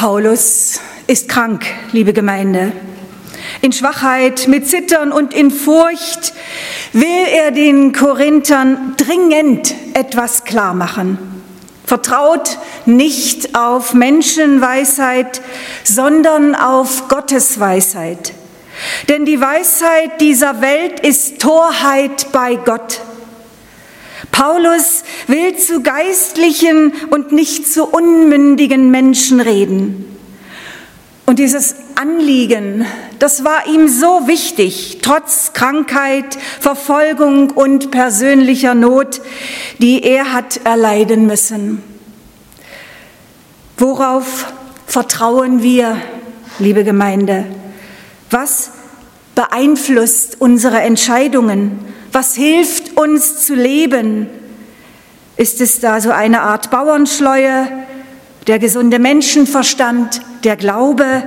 Paulus ist krank, liebe Gemeinde. In Schwachheit, mit Zittern und in Furcht will er den Korinthern dringend etwas klar machen. Vertraut nicht auf Menschenweisheit, sondern auf Gottes Weisheit. Denn die Weisheit dieser Welt ist Torheit bei Gott. Paulus will zu geistlichen und nicht zu unmündigen Menschen reden. Und dieses Anliegen, das war ihm so wichtig, trotz Krankheit, Verfolgung und persönlicher Not, die er hat erleiden müssen. Worauf vertrauen wir, liebe Gemeinde? Was beeinflusst unsere Entscheidungen? Was hilft uns zu leben? Ist es da so eine Art Bauernschleue, der gesunde Menschenverstand, der Glaube,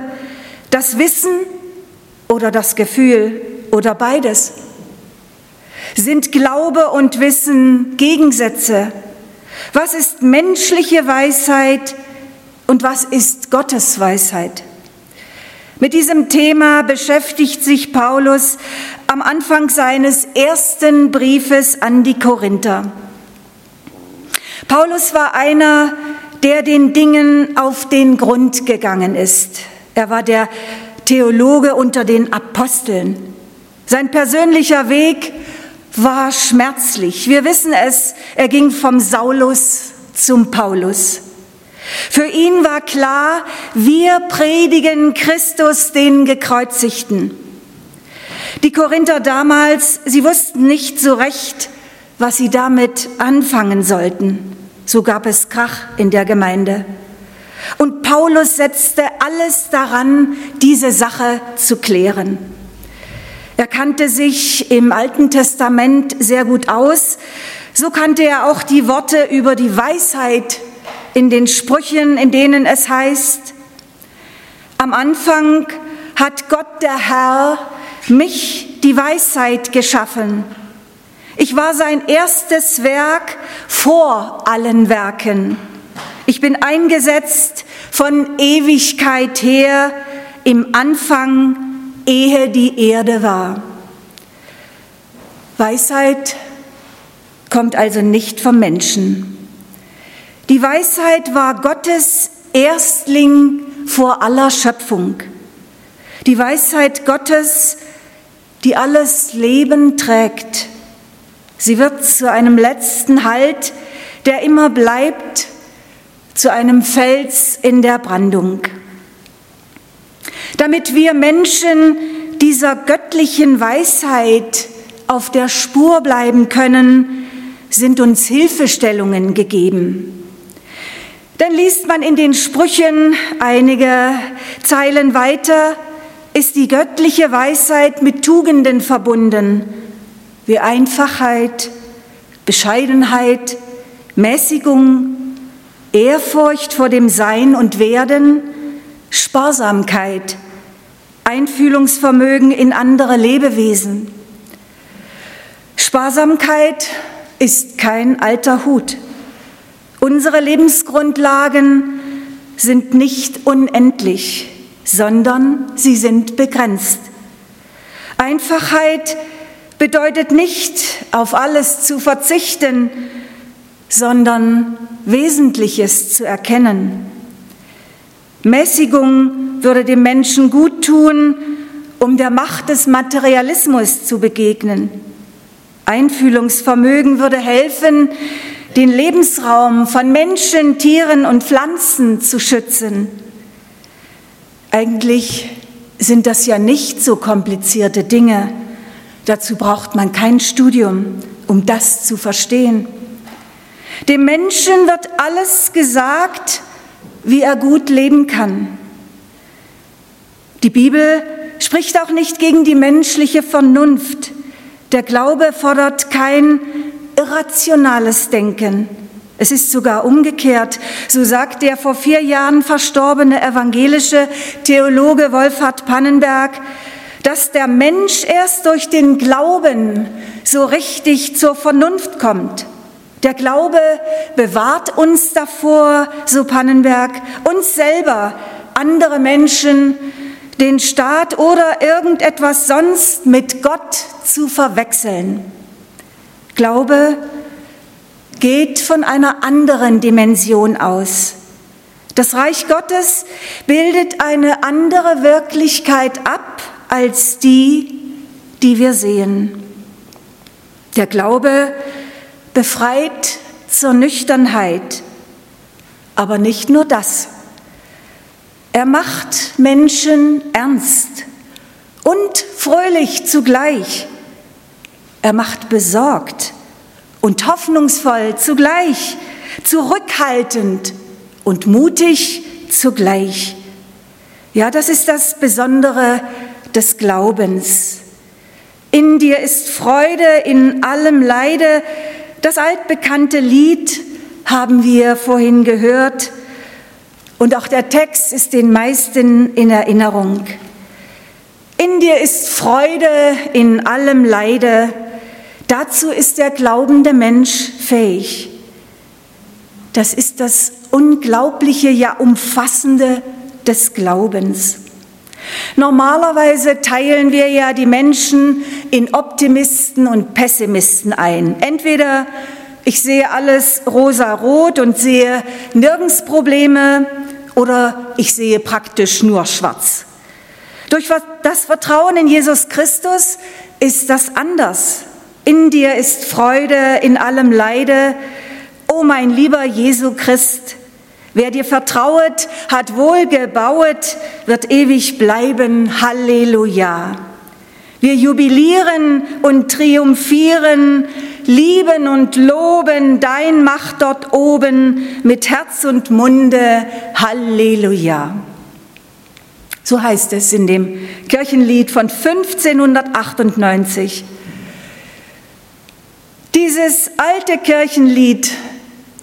das Wissen oder das Gefühl oder beides? Sind Glaube und Wissen Gegensätze? Was ist menschliche Weisheit und was ist Gottes Weisheit? Mit diesem Thema beschäftigt sich Paulus am Anfang seines ersten Briefes an die Korinther. Paulus war einer, der den Dingen auf den Grund gegangen ist. Er war der Theologe unter den Aposteln. Sein persönlicher Weg war schmerzlich. Wir wissen es, er ging vom Saulus zum Paulus. Für ihn war klar, wir predigen Christus den Gekreuzigten. Die Korinther damals, sie wussten nicht so recht, was sie damit anfangen sollten. So gab es Krach in der Gemeinde. Und Paulus setzte alles daran, diese Sache zu klären. Er kannte sich im Alten Testament sehr gut aus. So kannte er auch die Worte über die Weisheit in den Sprüchen, in denen es heißt, am Anfang hat Gott der Herr mich die Weisheit geschaffen. Ich war sein erstes Werk vor allen Werken. Ich bin eingesetzt von Ewigkeit her im Anfang, ehe die Erde war. Weisheit kommt also nicht vom Menschen. Die Weisheit war Gottes Erstling vor aller Schöpfung. Die Weisheit Gottes, die alles Leben trägt. Sie wird zu einem letzten Halt, der immer bleibt, zu einem Fels in der Brandung. Damit wir Menschen dieser göttlichen Weisheit auf der Spur bleiben können, sind uns Hilfestellungen gegeben. Dann liest man in den Sprüchen einige Zeilen weiter, ist die göttliche Weisheit mit Tugenden verbunden, wie Einfachheit, Bescheidenheit, Mäßigung, Ehrfurcht vor dem Sein und Werden, Sparsamkeit, Einfühlungsvermögen in andere Lebewesen. Sparsamkeit ist kein alter Hut. Unsere Lebensgrundlagen sind nicht unendlich, sondern sie sind begrenzt. Einfachheit bedeutet nicht, auf alles zu verzichten, sondern Wesentliches zu erkennen. Mäßigung würde dem Menschen gut tun, um der Macht des Materialismus zu begegnen. Einfühlungsvermögen würde helfen, den Lebensraum von Menschen, Tieren und Pflanzen zu schützen. Eigentlich sind das ja nicht so komplizierte Dinge. Dazu braucht man kein Studium, um das zu verstehen. Dem Menschen wird alles gesagt, wie er gut leben kann. Die Bibel spricht auch nicht gegen die menschliche Vernunft. Der Glaube fordert kein irrationales Denken. Es ist sogar umgekehrt. So sagt der vor vier Jahren verstorbene evangelische Theologe Wolfhard Pannenberg, dass der Mensch erst durch den Glauben so richtig zur Vernunft kommt. Der Glaube bewahrt uns davor, so Pannenberg, uns selber andere Menschen, den Staat oder irgendetwas sonst mit Gott zu verwechseln. Glaube geht von einer anderen Dimension aus. Das Reich Gottes bildet eine andere Wirklichkeit ab als die, die wir sehen. Der Glaube befreit zur Nüchternheit, aber nicht nur das. Er macht Menschen ernst und fröhlich zugleich. Er macht besorgt und hoffnungsvoll zugleich, zurückhaltend und mutig zugleich. Ja, das ist das Besondere des Glaubens. In dir ist Freude in allem Leide. Das altbekannte Lied haben wir vorhin gehört und auch der Text ist den meisten in Erinnerung. In dir ist Freude in allem Leide. Dazu ist der glaubende Mensch fähig. Das ist das unglaubliche, ja umfassende des Glaubens. Normalerweise teilen wir ja die Menschen in Optimisten und Pessimisten ein. Entweder ich sehe alles rosa-rot und sehe nirgends Probleme oder ich sehe praktisch nur schwarz. Durch das Vertrauen in Jesus Christus ist das anders. In dir ist Freude in allem Leide. O mein lieber Jesu Christ, wer dir vertrauet, hat wohl gebauet, wird ewig bleiben. Halleluja. Wir jubilieren und triumphieren, lieben und loben dein Macht dort oben mit Herz und Munde. Halleluja. So heißt es in dem Kirchenlied von 1598. Dieses alte Kirchenlied,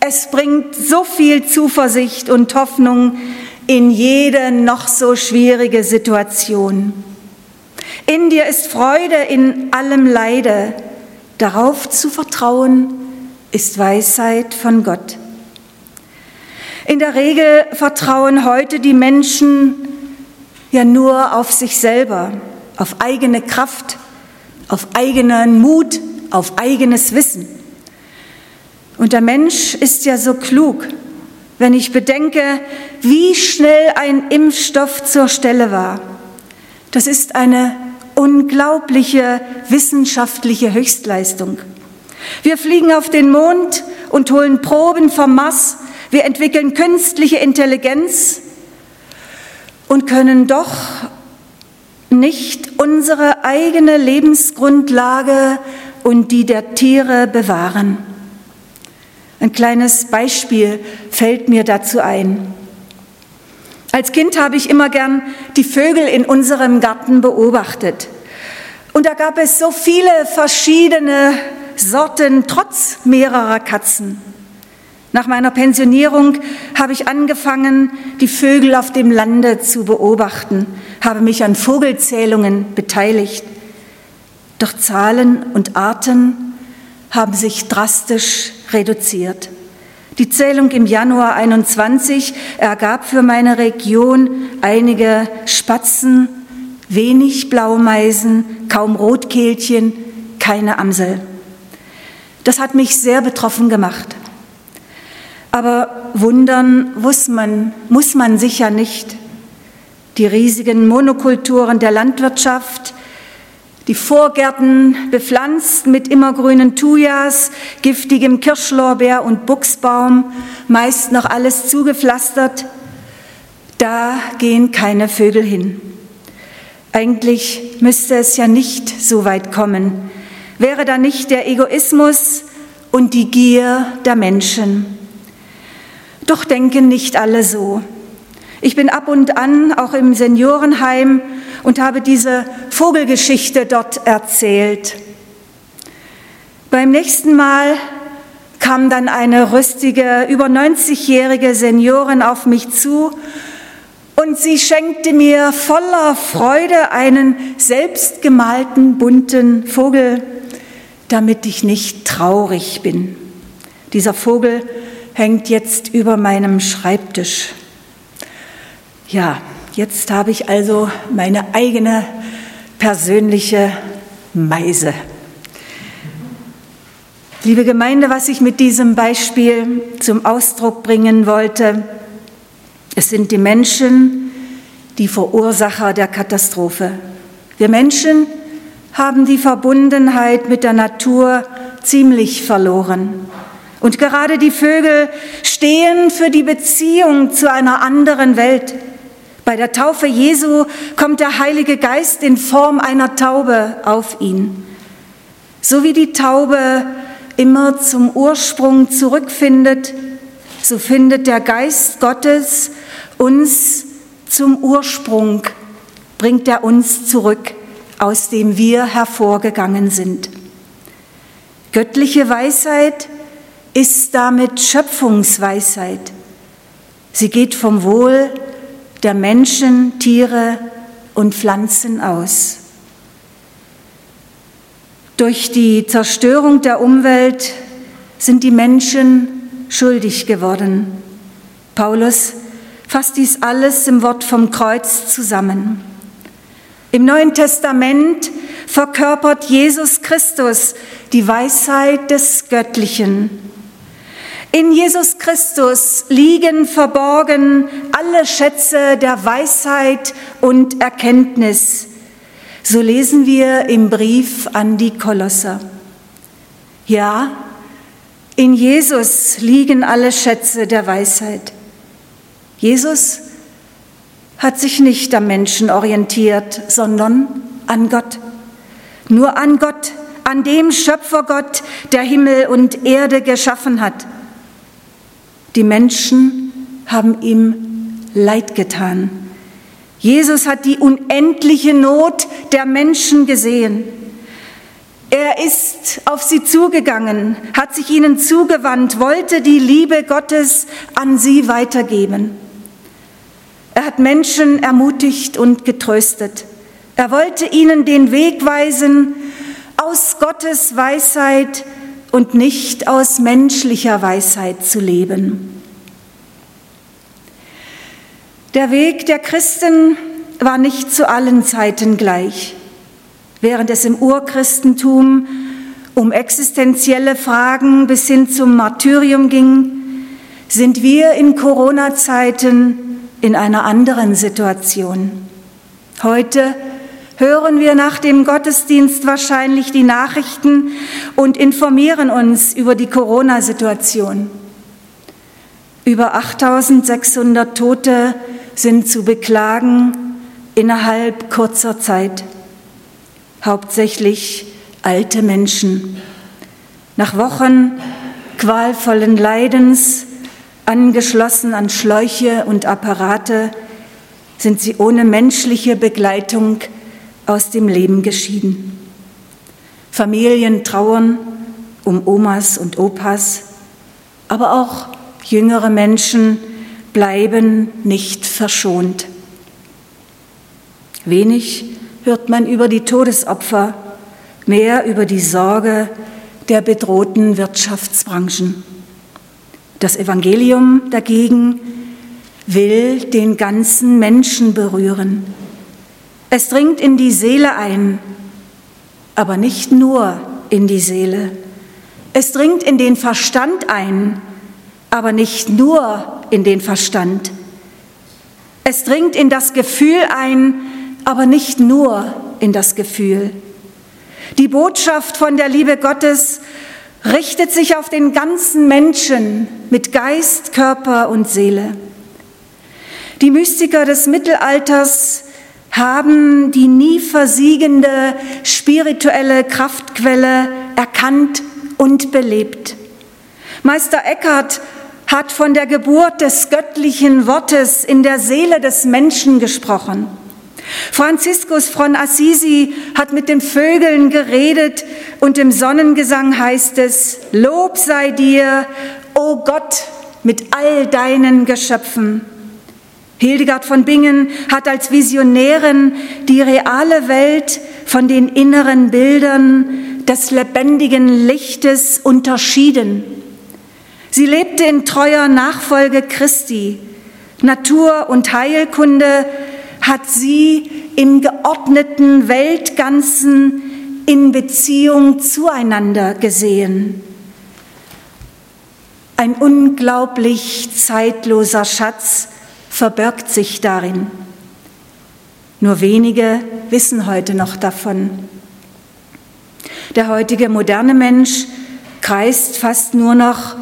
es bringt so viel Zuversicht und Hoffnung in jede noch so schwierige Situation. In dir ist Freude in allem Leide. Darauf zu vertrauen ist Weisheit von Gott. In der Regel vertrauen heute die Menschen ja nur auf sich selber, auf eigene Kraft, auf eigenen Mut, auf eigenes Wissen. Und der Mensch ist ja so klug, wenn ich bedenke, wie schnell ein Impfstoff zur Stelle war. Das ist eine unglaubliche wissenschaftliche Höchstleistung. Wir fliegen auf den Mond und holen Proben vom Mars. Wir entwickeln künstliche Intelligenz und können doch nicht unsere eigene Lebensgrundlage und die der Tiere bewahren. Ein kleines Beispiel fällt mir dazu ein. Als Kind habe ich immer gern die Vögel in unserem Garten beobachtet. Und da gab es so viele verschiedene Sorten, trotz mehrerer Katzen. Nach meiner Pensionierung habe ich angefangen, die Vögel auf dem Lande zu beobachten, habe mich an Vogelzählungen beteiligt. Doch Zahlen und Arten haben sich drastisch reduziert. Die Zählung im Januar 21 ergab für meine Region einige Spatzen, wenig Blaumeisen, kaum Rotkehlchen, keine Amsel. Das hat mich sehr betroffen gemacht. Aber wundern muss man, muss man sicher nicht. Die riesigen Monokulturen der Landwirtschaft, die Vorgärten bepflanzt mit immergrünen Thujas, giftigem Kirschlorbeer und Buchsbaum, meist noch alles zugepflastert. Da gehen keine Vögel hin. Eigentlich müsste es ja nicht so weit kommen. Wäre da nicht der Egoismus und die Gier der Menschen? Doch denken nicht alle so. Ich bin ab und an auch im Seniorenheim und habe diese Vogelgeschichte dort erzählt. Beim nächsten Mal kam dann eine rüstige, über 90-jährige Seniorin auf mich zu und sie schenkte mir voller Freude einen selbstgemalten bunten Vogel, damit ich nicht traurig bin. Dieser Vogel hängt jetzt über meinem Schreibtisch. Ja, jetzt habe ich also meine eigene persönliche Meise. Liebe Gemeinde, was ich mit diesem Beispiel zum Ausdruck bringen wollte, es sind die Menschen, die Verursacher der Katastrophe. Wir Menschen haben die Verbundenheit mit der Natur ziemlich verloren. Und gerade die Vögel stehen für die Beziehung zu einer anderen Welt. Bei der Taufe Jesu kommt der Heilige Geist in Form einer Taube auf ihn. So wie die Taube immer zum Ursprung zurückfindet, so findet der Geist Gottes uns zum Ursprung, bringt er uns zurück, aus dem wir hervorgegangen sind. Göttliche Weisheit ist damit Schöpfungsweisheit. Sie geht vom Wohl der Menschen, Tiere und Pflanzen aus. Durch die Zerstörung der Umwelt sind die Menschen schuldig geworden. Paulus fasst dies alles im Wort vom Kreuz zusammen. Im Neuen Testament verkörpert Jesus Christus die Weisheit des Göttlichen. In Jesus Christus liegen verborgen alle Schätze der Weisheit und Erkenntnis. So lesen wir im Brief an die Kolosser. Ja, in Jesus liegen alle Schätze der Weisheit. Jesus hat sich nicht am Menschen orientiert, sondern an Gott. Nur an Gott, an dem Schöpfergott, der Himmel und Erde geschaffen hat. Die Menschen haben ihm Leid getan. Jesus hat die unendliche Not der Menschen gesehen. Er ist auf sie zugegangen, hat sich ihnen zugewandt, wollte die Liebe Gottes an sie weitergeben. Er hat Menschen ermutigt und getröstet. Er wollte ihnen den Weg weisen aus Gottes Weisheit und nicht aus menschlicher Weisheit zu leben. Der Weg der Christen war nicht zu allen Zeiten gleich. Während es im Urchristentum um existenzielle Fragen bis hin zum Martyrium ging, sind wir in Corona-Zeiten in einer anderen Situation. Heute hören wir nach dem Gottesdienst wahrscheinlich die Nachrichten und informieren uns über die Corona-Situation. Über 8600 Tote sind zu beklagen innerhalb kurzer Zeit. Hauptsächlich alte Menschen. Nach Wochen qualvollen Leidens, angeschlossen an Schläuche und Apparate, sind sie ohne menschliche Begleitung aus dem Leben geschieden. Familien trauern um Omas und Opas, aber auch jüngere Menschen bleiben nicht verschont. Wenig hört man über die Todesopfer, mehr über die Sorge der bedrohten Wirtschaftsbranchen. Das Evangelium dagegen will den ganzen Menschen berühren. Es dringt in die Seele ein, aber nicht nur in die Seele. Es dringt in den Verstand ein, aber nicht nur in den Verstand. Es dringt in das Gefühl ein, aber nicht nur in das Gefühl. Die Botschaft von der Liebe Gottes richtet sich auf den ganzen Menschen mit Geist, Körper und Seele. Die Mystiker des Mittelalters haben die nie versiegende spirituelle Kraftquelle erkannt und belebt. Meister Eckhart hat von der Geburt des göttlichen Wortes in der Seele des Menschen gesprochen. Franziskus von Assisi hat mit den Vögeln geredet und im Sonnengesang heißt es, Lob sei dir, o Gott, mit all deinen Geschöpfen. Hildegard von Bingen hat als Visionärin die reale Welt von den inneren Bildern des lebendigen Lichtes unterschieden. Sie lebte in treuer Nachfolge Christi, Natur und Heilkunde hat sie im geordneten Weltganzen in Beziehung zueinander gesehen. Ein unglaublich zeitloser Schatz verbirgt sich darin. Nur wenige wissen heute noch davon. Der heutige moderne Mensch kreist fast nur noch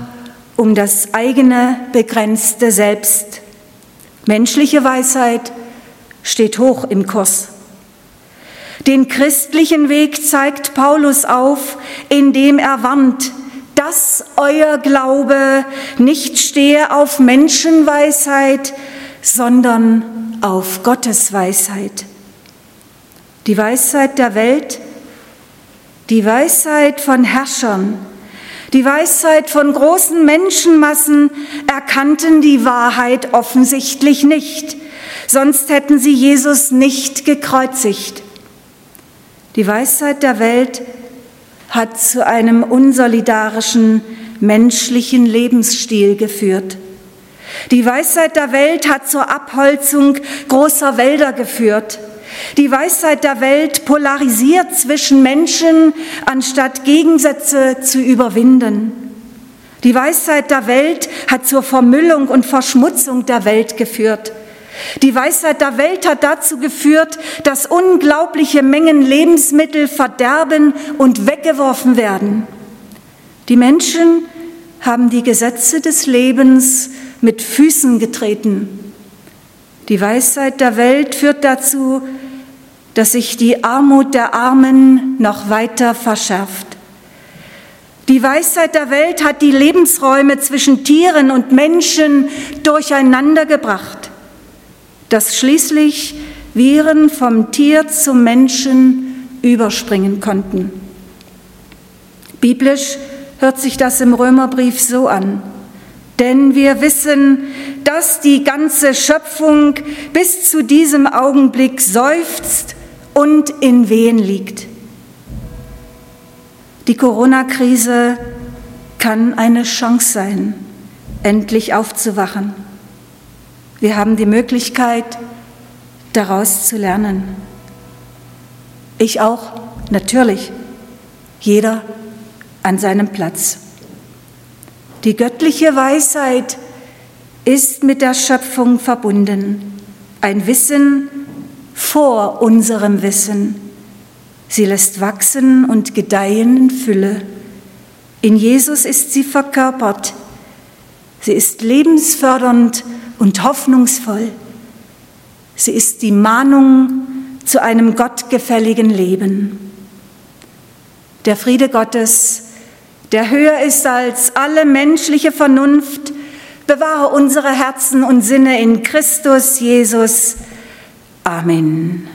um das eigene begrenzte Selbst. Menschliche Weisheit steht hoch im Kurs. Den christlichen Weg zeigt Paulus auf, indem er warnt, dass euer Glaube nicht stehe auf Menschenweisheit, sondern auf Gottes Weisheit. Die Weisheit der Welt, die Weisheit von Herrschern, die Weisheit von großen Menschenmassen erkannten die Wahrheit offensichtlich nicht, sonst hätten sie Jesus nicht gekreuzigt. Die Weisheit der Welt hat zu einem unsolidarischen menschlichen Lebensstil geführt. Die Weisheit der Welt hat zur Abholzung großer Wälder geführt. Die Weisheit der Welt polarisiert zwischen Menschen, anstatt Gegensätze zu überwinden. Die Weisheit der Welt hat zur Vermüllung und Verschmutzung der Welt geführt. Die Weisheit der Welt hat dazu geführt, dass unglaubliche Mengen Lebensmittel verderben und weggeworfen werden. Die Menschen haben die Gesetze des Lebens mit Füßen getreten. Die Weisheit der Welt führt dazu, dass sich die Armut der Armen noch weiter verschärft. Die Weisheit der Welt hat die Lebensräume zwischen Tieren und Menschen durcheinandergebracht dass schließlich Viren vom Tier zum Menschen überspringen konnten. Biblisch hört sich das im Römerbrief so an. Denn wir wissen, dass die ganze Schöpfung bis zu diesem Augenblick seufzt und in Wehen liegt. Die Corona-Krise kann eine Chance sein, endlich aufzuwachen. Wir haben die Möglichkeit, daraus zu lernen. Ich auch, natürlich, jeder an seinem Platz. Die göttliche Weisheit ist mit der Schöpfung verbunden, ein Wissen vor unserem Wissen. Sie lässt wachsen und gedeihen in Fülle. In Jesus ist sie verkörpert. Sie ist lebensfördernd und hoffnungsvoll. Sie ist die Mahnung zu einem gottgefälligen Leben. Der Friede Gottes, der höher ist als alle menschliche Vernunft, bewahre unsere Herzen und Sinne in Christus Jesus. Amen.